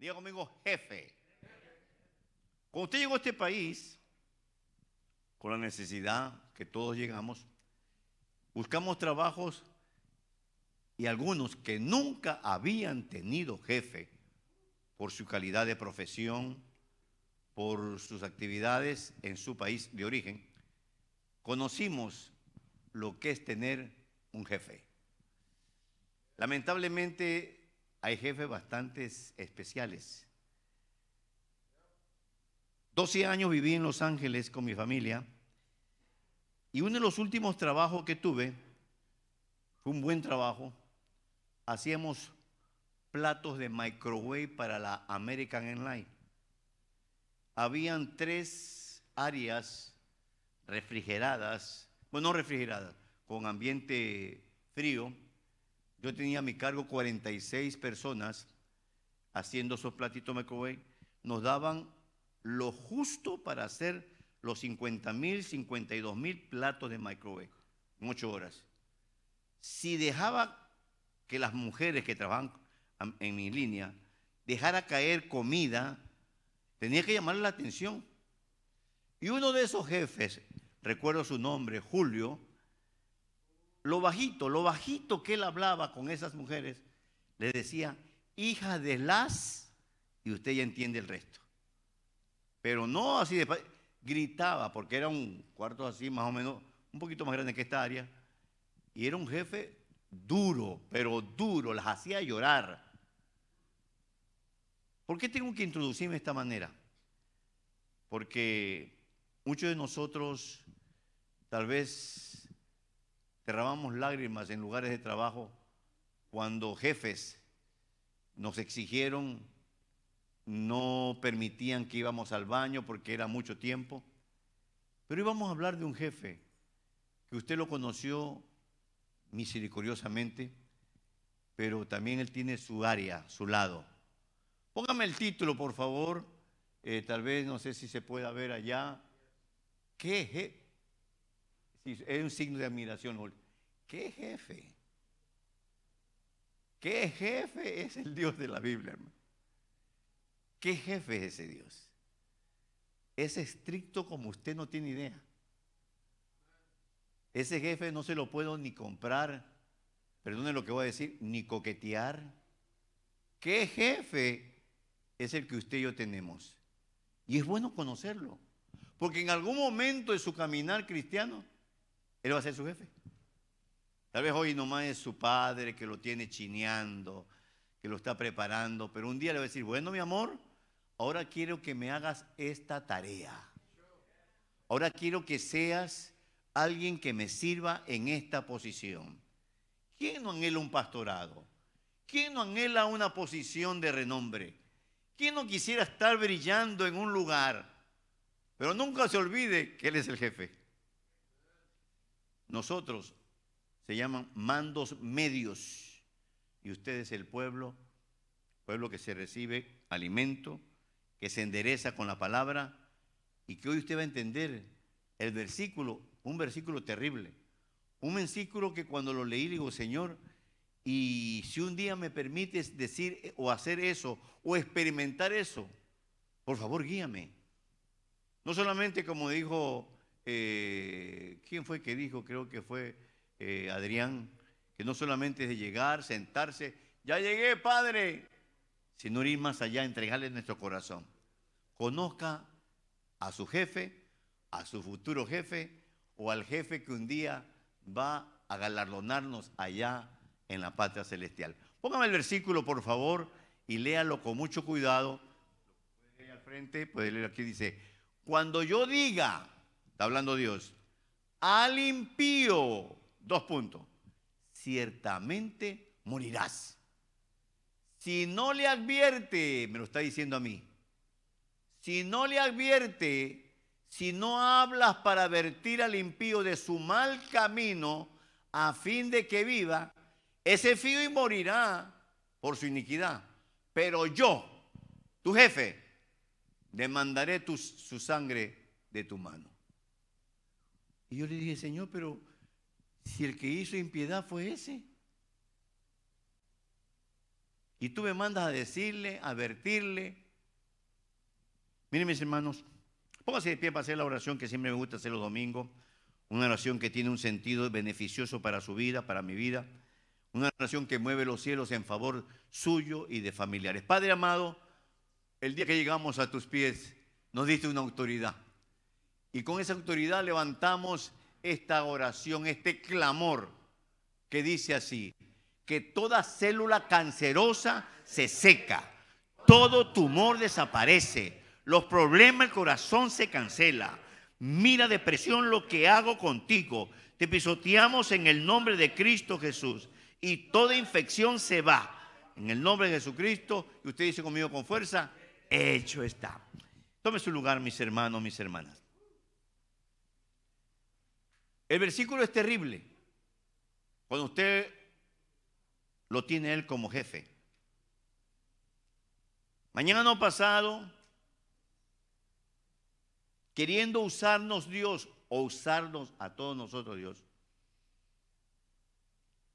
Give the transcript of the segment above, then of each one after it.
Diga conmigo, jefe. Cuando usted llegó a este país, con la necesidad que todos llegamos, buscamos trabajos y algunos que nunca habían tenido jefe por su calidad de profesión, por sus actividades en su país de origen, conocimos lo que es tener un jefe. Lamentablemente hay jefes bastante especiales. 12 años viví en Los Ángeles con mi familia y uno de los últimos trabajos que tuve fue un buen trabajo. Hacíamos platos de microwave para la American Airlines. Habían tres áreas refrigeradas, bueno, no refrigeradas, con ambiente frío. Yo tenía a mi cargo 46 personas haciendo esos platitos microwave. Nos daban lo justo para hacer los 50 mil, 52 mil platos de microwave en ocho horas. Si dejaba que las mujeres que trabajan en mi línea dejara caer comida, tenía que llamarle la atención. Y uno de esos jefes, recuerdo su nombre, Julio, lo bajito, lo bajito que él hablaba con esas mujeres, le decía, hija de las, y usted ya entiende el resto. Pero no así de gritaba, porque era un cuarto así, más o menos, un poquito más grande que esta área, y era un jefe duro, pero duro, las hacía llorar. ¿Por qué tengo que introducirme de esta manera? Porque muchos de nosotros tal vez derramamos lágrimas en lugares de trabajo cuando jefes nos exigieron, no permitían que íbamos al baño porque era mucho tiempo. Pero íbamos a hablar de un jefe que usted lo conoció misericordiosamente, pero también él tiene su área, su lado. Póngame el título, por favor. Eh, tal vez, no sé si se pueda ver allá. ¿Qué es un signo de admiración. ¿Qué jefe? ¿Qué jefe es el Dios de la Biblia, hermano? ¿Qué jefe es ese Dios? Es estricto como usted no tiene idea. Ese jefe no se lo puedo ni comprar, perdone lo que voy a decir, ni coquetear. ¿Qué jefe es el que usted y yo tenemos. Y es bueno conocerlo. Porque en algún momento de su caminar cristiano, Él va a ser su jefe. Tal vez hoy nomás es su padre que lo tiene chineando, que lo está preparando, pero un día le va a decir, bueno, mi amor, ahora quiero que me hagas esta tarea. Ahora quiero que seas alguien que me sirva en esta posición. ¿Quién no anhela un pastorado? ¿Quién no anhela una posición de renombre? ¿Quién no quisiera estar brillando en un lugar? Pero nunca se olvide que Él es el jefe. Nosotros se llaman mandos medios y ustedes el pueblo, pueblo que se recibe alimento, que se endereza con la palabra y que hoy usted va a entender el versículo, un versículo terrible, un versículo que cuando lo leí digo, Señor, y si un día me permites decir o hacer eso o experimentar eso, por favor guíame. No solamente como dijo, eh, ¿quién fue que dijo? Creo que fue eh, Adrián, que no solamente es de llegar, sentarse, ya llegué, Padre, sino ir más allá, entregarle nuestro corazón. Conozca a su jefe, a su futuro jefe o al jefe que un día va a galardonarnos allá en la patria celestial. Póngame el versículo, por favor, y léalo con mucho cuidado. Puede leer al frente, puede leer aquí, dice, cuando yo diga, está hablando Dios, al impío, dos puntos, ciertamente morirás. Si no le advierte, me lo está diciendo a mí, si no le advierte, si no hablas para advertir al impío de su mal camino, a fin de que viva, ese fío y morirá por su iniquidad. Pero yo, tu jefe, demandaré su sangre de tu mano. Y yo le dije, Señor, pero si el que hizo impiedad fue ese. Y tú me mandas a decirle, a advertirle. Miren mis hermanos, póngase de pie para hacer la oración que siempre me gusta hacer los domingos. Una oración que tiene un sentido beneficioso para su vida, para mi vida. Una oración que mueve los cielos en favor suyo y de familiares. Padre amado, el día que llegamos a tus pies, nos diste una autoridad. Y con esa autoridad levantamos esta oración, este clamor que dice así, que toda célula cancerosa se seca, todo tumor desaparece, los problemas del corazón se cancela. Mira depresión lo que hago contigo. Te pisoteamos en el nombre de Cristo Jesús y toda infección se va. En el nombre de Jesucristo, y usted dice conmigo con fuerza, hecho está. Tome su lugar, mis hermanos, mis hermanas. El versículo es terrible cuando usted lo tiene él como jefe. Mañana no pasado, queriendo usarnos Dios o usarnos a todos nosotros Dios,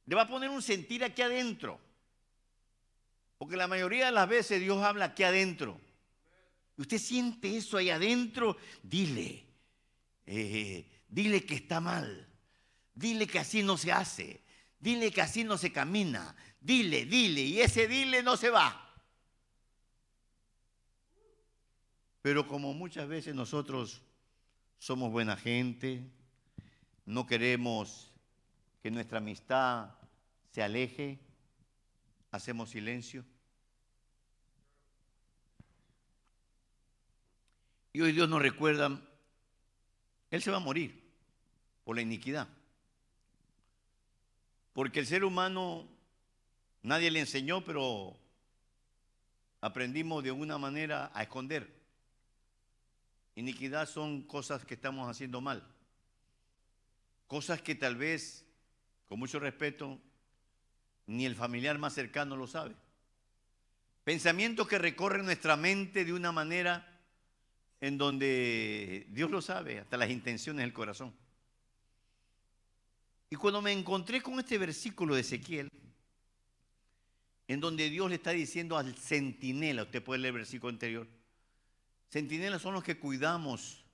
le va a poner un sentir aquí adentro. Porque la mayoría de las veces Dios habla aquí adentro. Y usted siente eso ahí adentro, dile, eh, dile que está mal. Dile que así no se hace. Dile que así no se camina. Dile, dile. Y ese dile no se va. Pero como muchas veces nosotros somos buena gente, no queremos que nuestra amistad se aleje, hacemos silencio. Y hoy Dios nos recuerda, Él se va a morir por la iniquidad. Porque el ser humano, nadie le enseñó, pero aprendimos de alguna manera a esconder. Iniquidad son cosas que estamos haciendo mal. Cosas que tal vez, con mucho respeto, ni el familiar más cercano lo sabe. Pensamientos que recorren nuestra mente de una manera en donde Dios lo sabe, hasta las intenciones del corazón. Y cuando me encontré con este versículo de Ezequiel, en donde Dios le está diciendo al centinela, usted puede leer el versículo anterior, centinelas son los que cuidamos,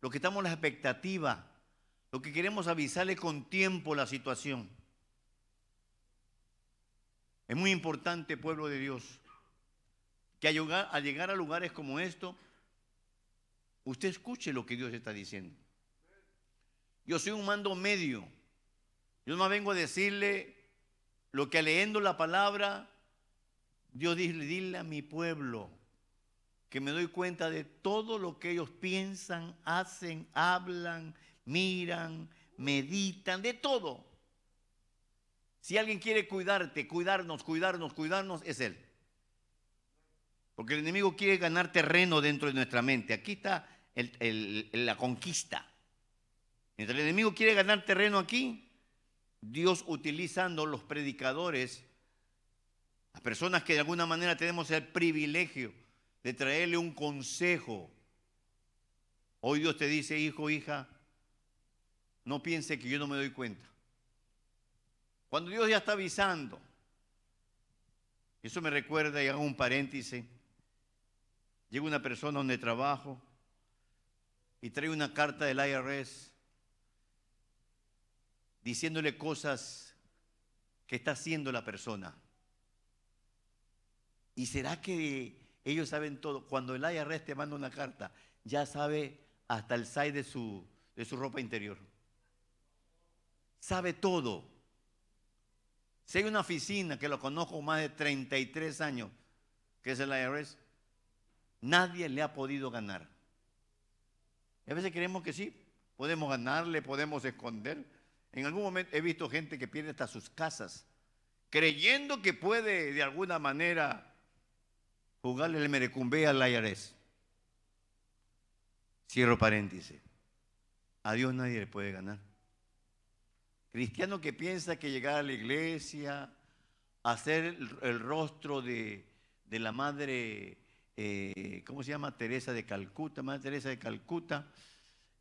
los que estamos en la expectativa, los que queremos avisarle con tiempo la situación. Es muy importante, pueblo de Dios, que al llegar, a lugares como esto, usted escuche lo que Dios está diciendo. Yo soy un mando medio yo no vengo a decirle lo que leyendo la palabra, Dios dice, dile a mi pueblo que me doy cuenta de todo lo que ellos piensan, hacen, hablan, miran, meditan, de todo. Si alguien quiere cuidarte, cuidarnos, cuidarnos, cuidarnos, es Él. Porque el enemigo quiere ganar terreno dentro de nuestra mente. Aquí está la conquista. Mientras el enemigo quiere ganar terreno aquí, Dios utilizando los predicadores, las personas que de alguna manera tenemos el privilegio de traerle un consejo. Hoy Dios te dice, hijo, hija, no piense que yo no me doy cuenta. Cuando Dios ya está avisando, eso me recuerda, y hago un paréntesis, llega una persona donde trabajo y trae una carta del IRS diciéndole cosas que está haciendo la persona. ¿Y será que ellos saben todo? Cuando el IRS te manda una carta, ya sabe hasta el size de su, de su ropa interior. Sabe todo. Si hay una oficina que lo conozco más de 33 años, que es el IRS, nadie le ha podido ganar. A veces creemos que sí, podemos ganarle, podemos esconder, en algún momento he visto gente que pierde hasta sus casas, creyendo que puede de alguna manera jugarle el merecumbe al IRS. Cierro paréntesis. A Dios nadie le puede ganar. Cristiano que piensa que llegar a la iglesia, hacer el, rostro de, la madre, eh, ¿cómo se llama? Teresa de Calcuta, Madre Teresa de Calcuta,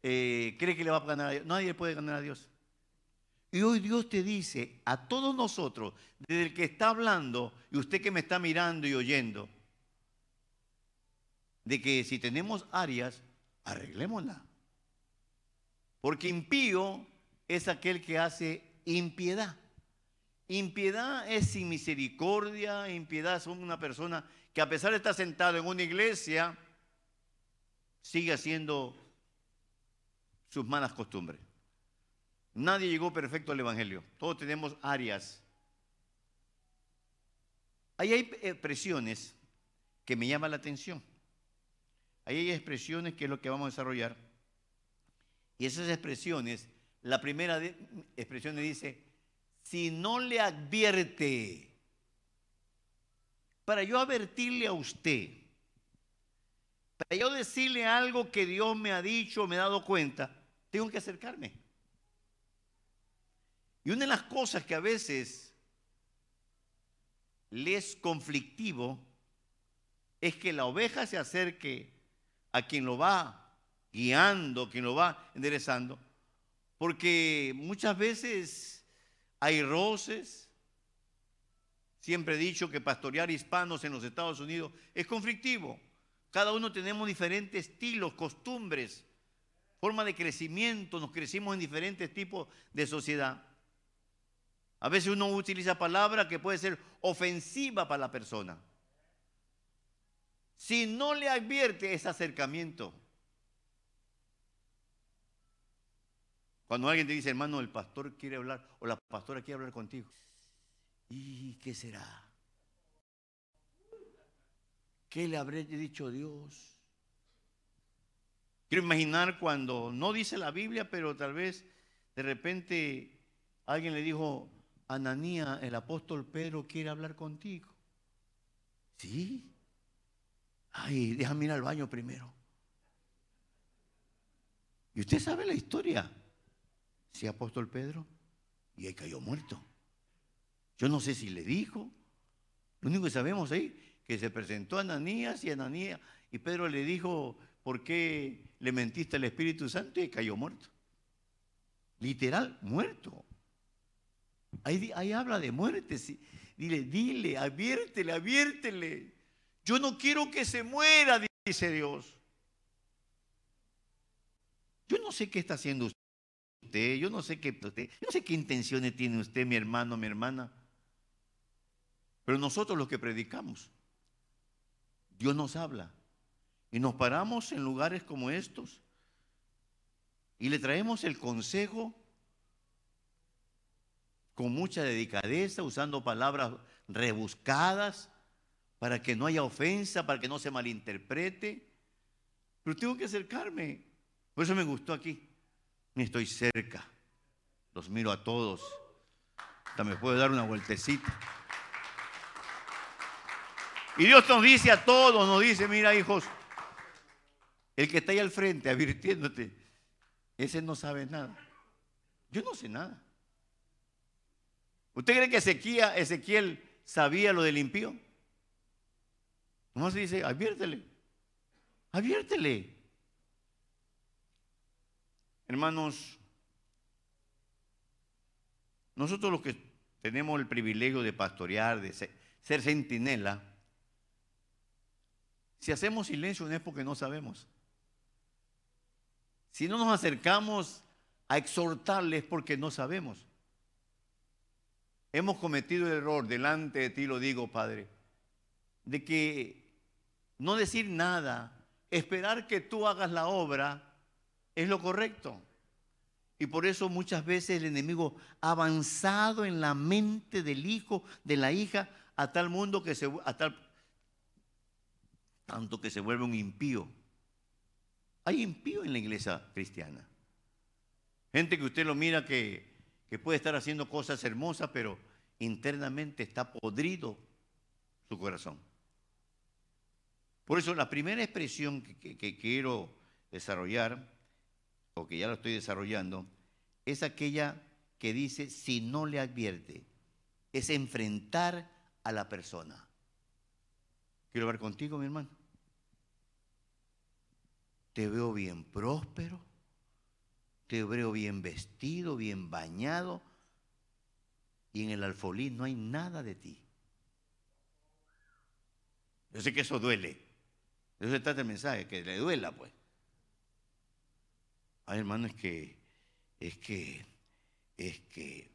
eh, cree que le va a ganar a Dios. Nadie puede ganar a Dios. Y hoy Dios te dice a todos nosotros, desde el que está hablando y usted que me está mirando y oyendo, de que si tenemos áreas, arreglémosla. Porque impío es aquel que hace impiedad. Impiedad es sin misericordia, impiedad es una persona que a pesar de estar sentado en una iglesia, sigue haciendo sus malas costumbres. Nadie llegó perfecto al Evangelio. Todos tenemos áreas. Ahí hay expresiones que me llaman la atención. Ahí hay expresiones que es lo que vamos a desarrollar. Y esas expresiones, la primera expresión dice, si no le advierte, para yo advertirle a usted, para yo decirle algo que Dios me ha dicho, me ha dado cuenta, tengo que acercarme. Y una de las cosas que a veces le es conflictivo es que la oveja se acerque a quien lo va guiando, quien lo va enderezando, porque muchas veces hay roces. Siempre he dicho que pastorear hispanos en los Estados Unidos es conflictivo. Cada uno tenemos diferentes estilos, costumbres, forma de crecimiento, nos crecimos en diferentes tipos de sociedad. A veces uno utiliza palabras que puede ser ofensiva para la persona. Si no le advierte ese acercamiento. Cuando alguien te dice, hermano, el pastor quiere hablar o la pastora quiere hablar contigo. ¿Y qué será? ¿Qué le habré dicho Dios? Quiero imaginar cuando no dice la Biblia, pero tal vez de repente alguien le dijo, Ananía, el apóstol Pedro quiere hablar contigo. ¿Sí? Ay, déjame ir al baño primero. Y usted sabe la historia. Sí, apóstol Pedro. Y ahí cayó muerto. Yo no sé si le dijo. Lo único que sabemos ahí, que se presentó a Ananías y Ananías, y Pedro le dijo, ¿por qué le mentiste al Espíritu Santo? Y cayó muerto. Literal, muerto. Ahí, ahí habla de muerte. Dile, dile, adviértele, adviértele. Yo no quiero que se muera, dice Dios. Yo no sé qué está haciendo usted, yo no sé qué, yo no sé qué intenciones tiene usted, mi hermano, mi hermana. Pero nosotros los que predicamos, Dios nos habla. Y nos paramos en lugares como estos y le traemos el consejo con mucha dedicadeza, usando palabras rebuscadas, para que no haya ofensa, para que no se malinterprete. Pero tengo que acercarme. Por eso me gustó aquí. Estoy cerca. Los miro a todos. Me puedo dar una vueltecita. Y Dios nos dice a todos, nos dice, mira hijos, el que está ahí al frente advirtiéndote, ese no sabe nada. Yo no sé nada. ¿Usted cree que Ezequiel, Ezequiel sabía lo del impío? ¿Cómo se dice, adviértele, adviértele. Hermanos, nosotros los que tenemos el privilegio de pastorear, de ser, centinela, si hacemos silencio no es porque no sabemos. Si no nos acercamos a exhortarles porque no sabemos. Hemos cometido el error, delante de ti lo digo, Padre, de que no decir nada, esperar que tú hagas la obra, es lo correcto. Y por eso muchas veces el enemigo ha avanzado en la mente del hijo, de la hija, a tal mundo que se a tal tanto que se vuelve un impío. Hay impío en la iglesia cristiana. Gente que usted lo mira que, que puede estar haciendo cosas hermosas, pero internamente está podrido su corazón. Por eso la primera expresión que, quiero desarrollar, o que ya lo estoy desarrollando, es aquella que dice, si no le advierte, es enfrentar a la persona. Quiero ver contigo, mi hermano. Te veo bien próspero, te veo bien vestido, bien bañado, y en el alfolí no hay nada de ti. Yo sé que eso duele. Eso se trata el mensaje, que le duela, pues. Ay, hermano, es que, es que, es que.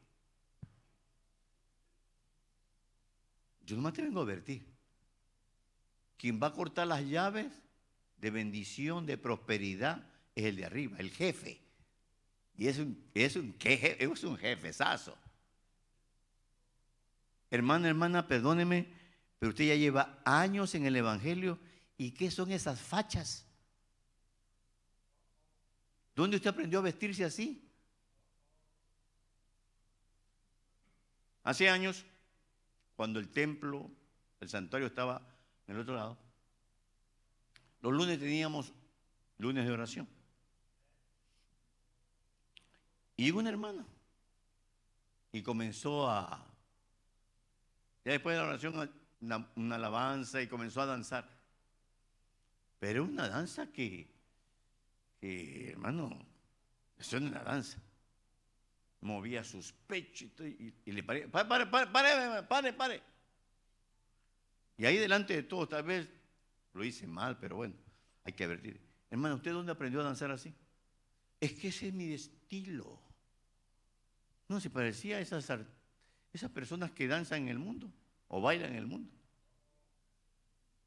Yo nomás te vengo a advertir. Quien va a cortar las llaves de bendición, de prosperidad, es el de arriba, el jefe. Y es un, es un, es un jefezazo. Hermana, hermana, perdóneme, pero usted ya lleva años en el Evangelio. ¿Y qué son esas fachas? ¿Dónde usted aprendió a vestirse así? Hace años, cuando el templo, el santuario estaba en el otro lado, los lunes teníamos lunes de oración. Y llegó una hermana y comenzó a, ya después de la oración, una, alabanza y comenzó a danzar. Pero una danza que, hermano, eso es una danza. Movía sus pechos y, le pare, pare, pare, pare, pare, pare. Y ahí delante de todos, tal vez lo hice mal, pero bueno, hay que advertir. Hermano, ¿usted dónde aprendió a danzar así? Es que ese es mi estilo. No, se parecía a esas, esas personas que danzan en el mundo o bailan en el mundo.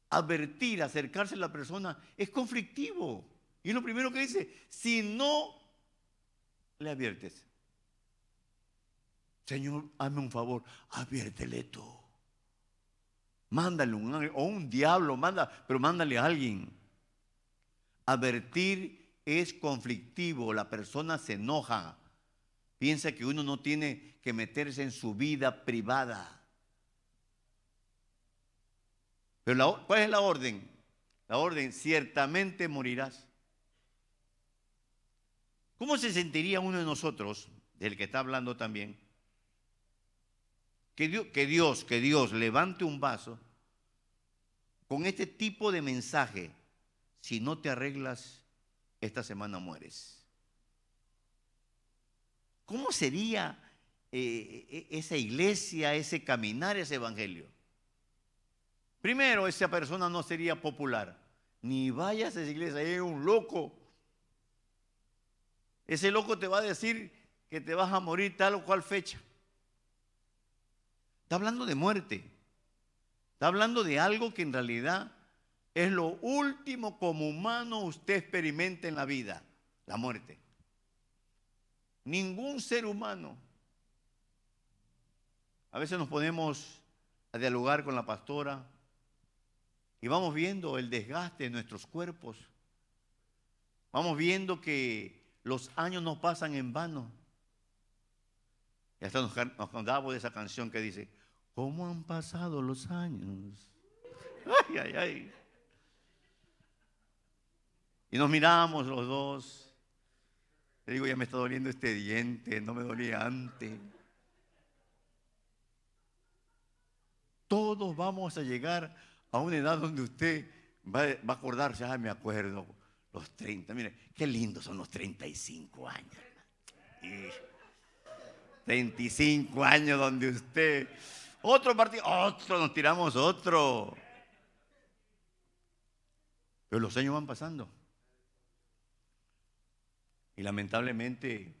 Advertir, acercarse a la persona es conflictivo. Y lo primero que dice, si no le adviertes, Señor, hazme un favor, adviértele tú. Mándale un ángel o un diablo, manda, pero mándale a alguien. Advertir es conflictivo, la persona se enoja, piensa que uno no tiene que meterse en su vida privada. Pero ¿cuál es la orden? La orden, ciertamente morirás. ¿Cómo se sentiría uno de nosotros, del que está hablando también, que Dios, que Dios, levante un vaso con este tipo de mensaje? Si no te arreglas, esta semana mueres. ¿Cómo sería eh, e, esa iglesia, ese caminar, ese evangelio? Primero, esa persona no sería popular. Ni vayas a esa iglesia, es un loco. Ese loco te va a decir que te vas a morir tal o cual fecha. Está hablando de muerte. Está hablando de algo que en realidad es lo último como humano usted experimenta en la vida, la muerte. Ningún ser humano. A veces nos ponemos a dialogar con la pastora y vamos viendo el desgaste de nuestros cuerpos. Vamos viendo que los años no pasan en vano. Y hasta nos, nos de esa canción que dice, ¿cómo han pasado los años? Ay, ay, ay. Y nos miramos los dos. Le digo, ya me está doliendo este diente, no me dolía antes. Todos vamos a llegar a una edad donde usted va, a acordarse, ah, me acuerdo, los 30, mire, qué lindos son los 35 años. 35 años donde usted, otro partido, otro, nos tiramos otro. Pero los años van pasando. Y lamentablemente,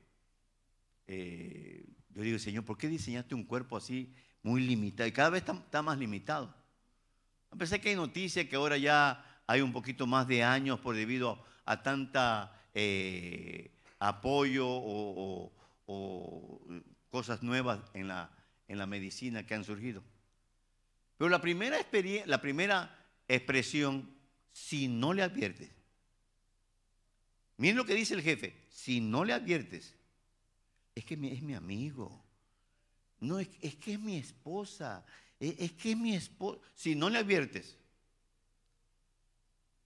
eh, yo digo, Señor, ¿por qué diseñaste un cuerpo así muy limitado? Y cada vez está, más limitado. A que hay noticias que ahora ya hay un poquito más de años por debido a, tanta eh, apoyo o, cosas nuevas en la, en la medicina que han surgido. Pero la primera, la primera expresión, si no le adviertes, miren lo que dice el jefe, si no le adviertes, es que es mi amigo. No, es, que es mi esposa. Es, que es mi esposa. Si no le adviertes,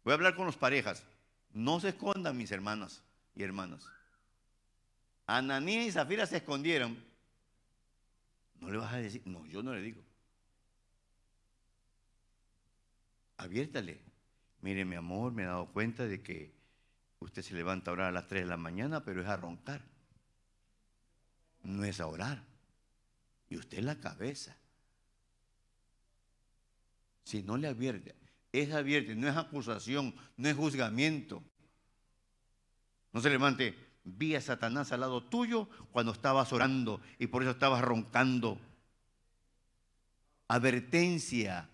voy a hablar con las parejas. No se escondan, mis hermanas y hermanos. Ananías y Zafira se escondieron. No le vas a decir, no, yo no le digo. Adviértale. Mire, mi amor, me he dado cuenta de que Usted se levanta a orar a las 3 de la mañana, pero es a roncar. No es a orar. Y usted la cabeza. Si no le advierte, es advierte, no es acusación, no es juzgamiento. No se levante, vi a Satanás al lado tuyo cuando estabas orando y por eso estabas roncando. Advertencia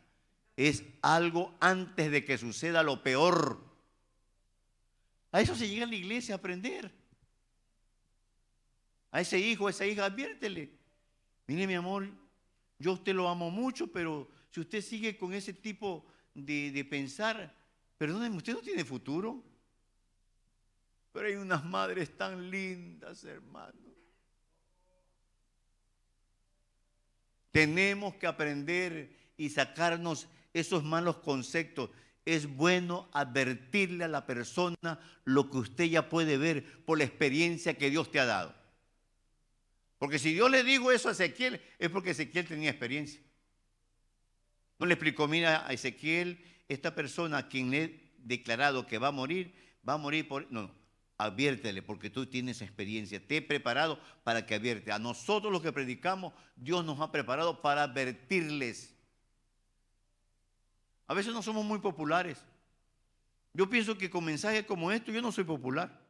es algo antes de que suceda lo peor. A eso se llega a la iglesia a aprender. A ese hijo, a esa hija, adviértele. Mire, mi amor, yo usted lo amo mucho, pero si usted sigue con ese tipo de, pensar, perdóneme, usted no tiene futuro. Pero hay unas madres tan lindas, hermano. Tenemos que aprender y sacarnos esos malos conceptos. Es bueno advertirle a la persona lo que usted ya puede ver por la experiencia que Dios te ha dado. Porque si Dios le dijo eso a Ezequiel, es porque Ezequiel tenía experiencia. No le explicó, mira, a Ezequiel, esta persona a quien le he declarado que va a morir, va a morir por... No, no adviértele porque tú tienes experiencia. Te he preparado para que advierte. A nosotros los que predicamos, Dios nos ha preparado para advertirles. A veces no somos muy populares. Yo pienso que con mensajes como esto yo no soy popular.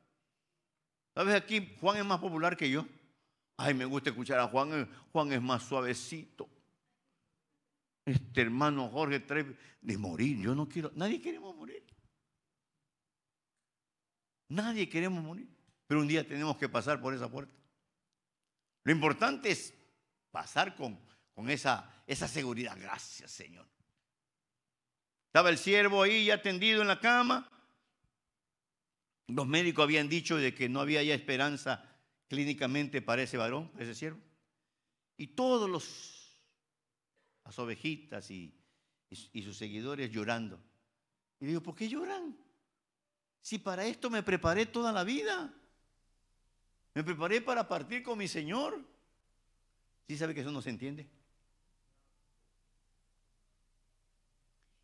¿Sabes? Aquí Juan es más popular que yo. Ay, me gusta escuchar a Juan. Juan es más suavecito. Este hermano Jorge trae de morir. Yo no quiero. Nadie queremos morir. Nadie queremos morir, pero un día tenemos que pasar por esa puerta. Lo importante es pasar con, con esa, esa seguridad. Gracias, Señor. Estaba el siervo ahí ya tendido en la cama. Los médicos habían dicho de que no había ya esperanza clínicamente para ese varón, para ese siervo. Y todos los, las ovejitas y, y sus seguidores llorando. Y digo, ¿por qué lloran? Si para esto me preparé toda la vida. Me preparé para partir con mi Señor. ¿Sí sabe que eso no se entiende?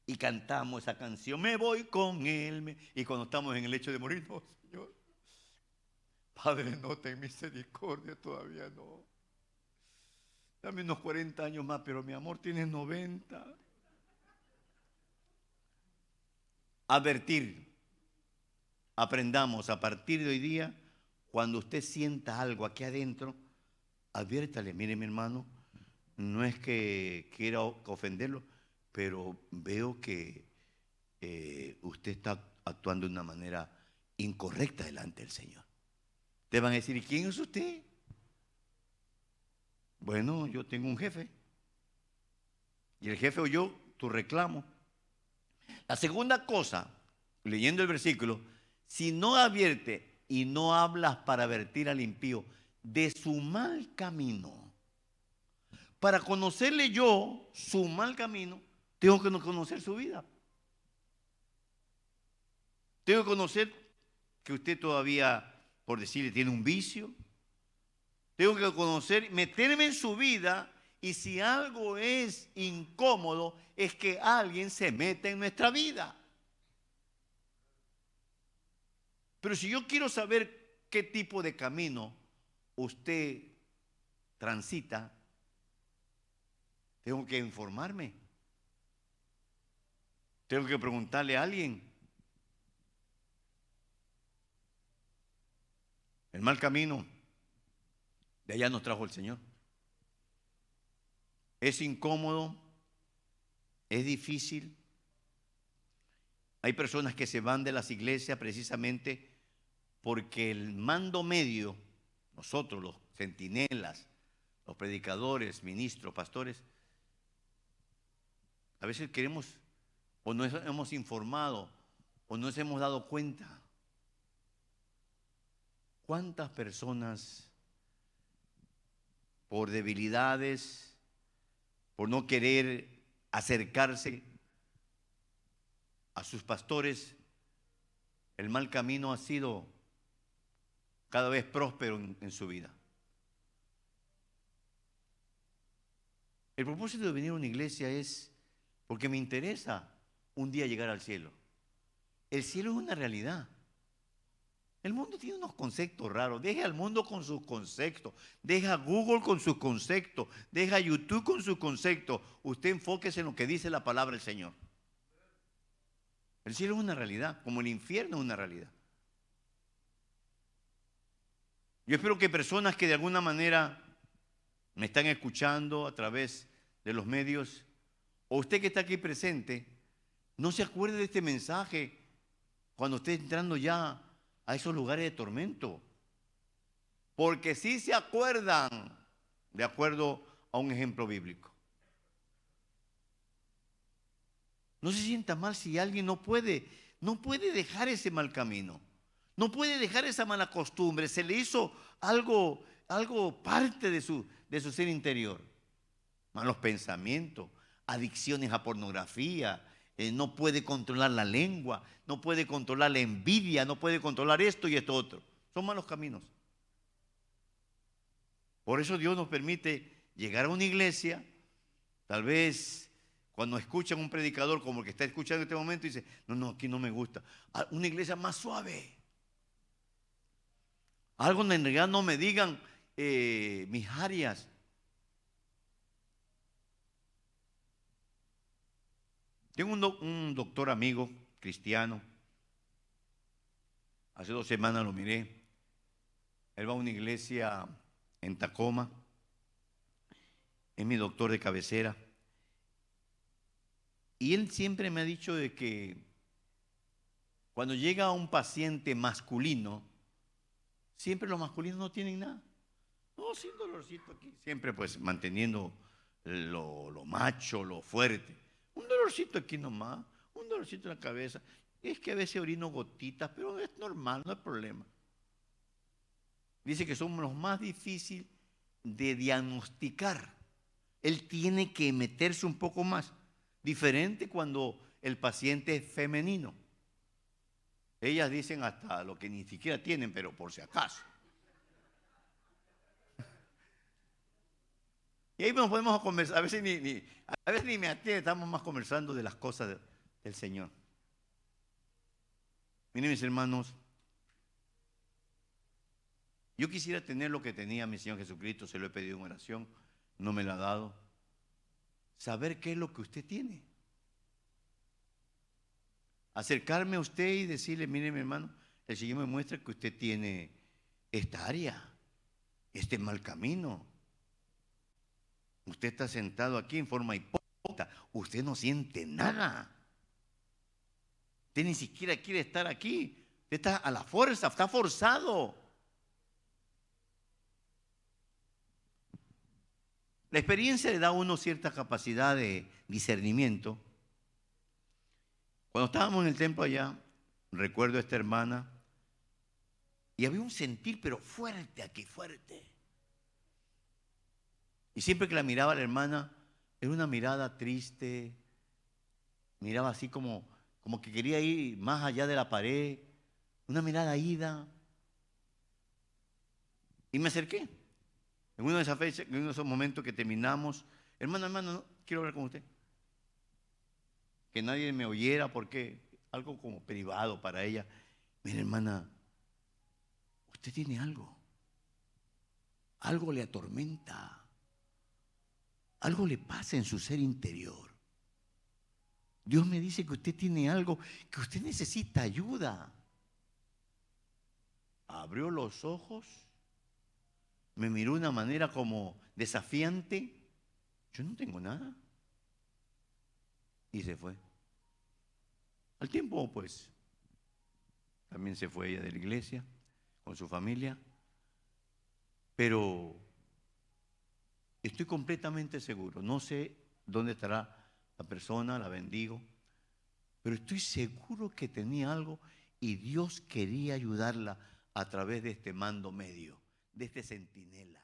Y cantamos esa canción, me voy con Él. Y cuando estamos en el hecho de morir, no, Señor. Padre, no ten misericordia, todavía no. Dame unos 40 años más, pero mi amor tiene 90. Advertir aprendamos a partir de hoy día, cuando usted sienta algo aquí adentro, adviértale, mire mi hermano, no es que quiera ofenderlo, pero veo que eh, usted está actuando de una manera incorrecta delante del Señor. Te van a decir, ¿y quién es usted? Bueno, yo tengo un jefe. Y el jefe oyó tu reclamo. La segunda cosa, leyendo el versículo, si no advierte y no hablas para advertir al impío de su mal camino, para conocerle yo su mal camino, tengo que conocer su vida. Tengo que conocer que usted todavía, por decirle, tiene un vicio. Tengo que conocer, meterme en su vida y si algo es incómodo, es que alguien se meta en nuestra vida. Pero si yo quiero saber qué tipo de camino usted transita, tengo que informarme. Tengo que preguntarle a alguien. El mal camino, de allá nos trajo el Señor. Es incómodo, es difícil. Hay personas que se van de las iglesias precisamente porque el mando medio, nosotros los centinelas, los predicadores, ministros, pastores, a veces queremos o no hemos informado o no nos hemos dado cuenta cuántas personas por debilidades, por no querer acercarse a sus pastores, el mal camino ha sido cada vez próspero en, su vida. El propósito de venir a una iglesia es porque me interesa un día llegar al cielo. El cielo es una realidad. El mundo tiene unos conceptos raros. Deja al mundo con sus conceptos. Deja Google con sus conceptos. Deja YouTube con sus conceptos. Usted enfóquese en lo que dice la palabra del Señor. El cielo es una realidad, como el infierno es una realidad. Yo espero que personas que de alguna manera me están escuchando a través de los medios, o usted que está aquí presente, no se acuerde de este mensaje cuando esté entrando ya a esos lugares de tormento. Porque si se acuerdan, de acuerdo a un ejemplo bíblico. No se sienta mal si alguien no puede, no puede dejar ese mal camino. No puede dejar esa mala costumbre. Se le hizo algo, algo parte de su, de su ser interior. Malos pensamientos, adicciones a pornografía, eh, no puede controlar la lengua, no puede controlar la envidia, no puede controlar esto y esto otro. Son malos caminos. Por eso Dios nos permite llegar a una iglesia, tal vez cuando escuchan un predicador como el que está escuchando en este momento, dice, no, no, aquí no me gusta. Una iglesia más suave. Algo en realidad no me digan eh, mis áreas, Tengo un, doctor amigo cristiano. Hace dos semanas lo miré. Él va a una iglesia en Tacoma. Es mi doctor de cabecera. Y él siempre me ha dicho de que cuando llega un paciente masculino, siempre los masculinos no tienen nada. No, sin dolorcito aquí. Siempre pues manteniendo lo macho, lo fuerte. Dolorcito aquí nomás, un dolorcito en la cabeza. Es que a veces orino gotitas, pero es normal, no hay problema. Dice que somos los más difíciles de diagnosticar. Él tiene que meterse un poco más. Diferente cuando el paciente es femenino. Ellas dicen hasta lo que ni siquiera tienen, pero por si acaso. Y ahí nos podemos conversar, a veces ni, a veces ni me atiende, estamos más conversando de las cosas del Señor. Miren mis hermanos, yo quisiera tener lo que tenía mi Señor Jesucristo, se lo he pedido en oración, no me lo ha dado. Saber qué es lo que usted tiene. Acercarme a usted y decirle, mire mi hermano, el Señor me muestra que usted tiene esta área, este mal camino, Usted está sentado aquí en forma hipócrita. Usted no siente nada. Usted ni siquiera quiere estar aquí. Usted está a la fuerza, está forzado. La experiencia le da a uno cierta capacidad de discernimiento. Cuando estábamos en el templo allá, recuerdo a esta hermana, y había un sentir, pero fuerte aquí, fuerte. Y siempre que la miraba la hermana, era una mirada triste, miraba así como, como que quería ir más allá de la pared, una mirada ida. Y me acerqué. En uno de esas fechas, en uno de esos momentos que terminamos, hermano, hermano, quiero hablar con usted. Que nadie me oyera porque algo como privado para ella. Mira, hermana, usted tiene algo. Algo le atormenta. Algo le pasa en su ser interior. Dios me dice que usted tiene algo, que usted necesita ayuda. Abrió los ojos, me miró de una manera como desafiante. Yo no tengo nada. Y se fue. Al tiempo, pues, también se fue ella de la iglesia con su familia. Pero Estoy completamente seguro, no sé dónde estará la persona, la bendigo, pero estoy seguro que tenía algo y Dios quería ayudarla a través de este mando medio, de este centinela.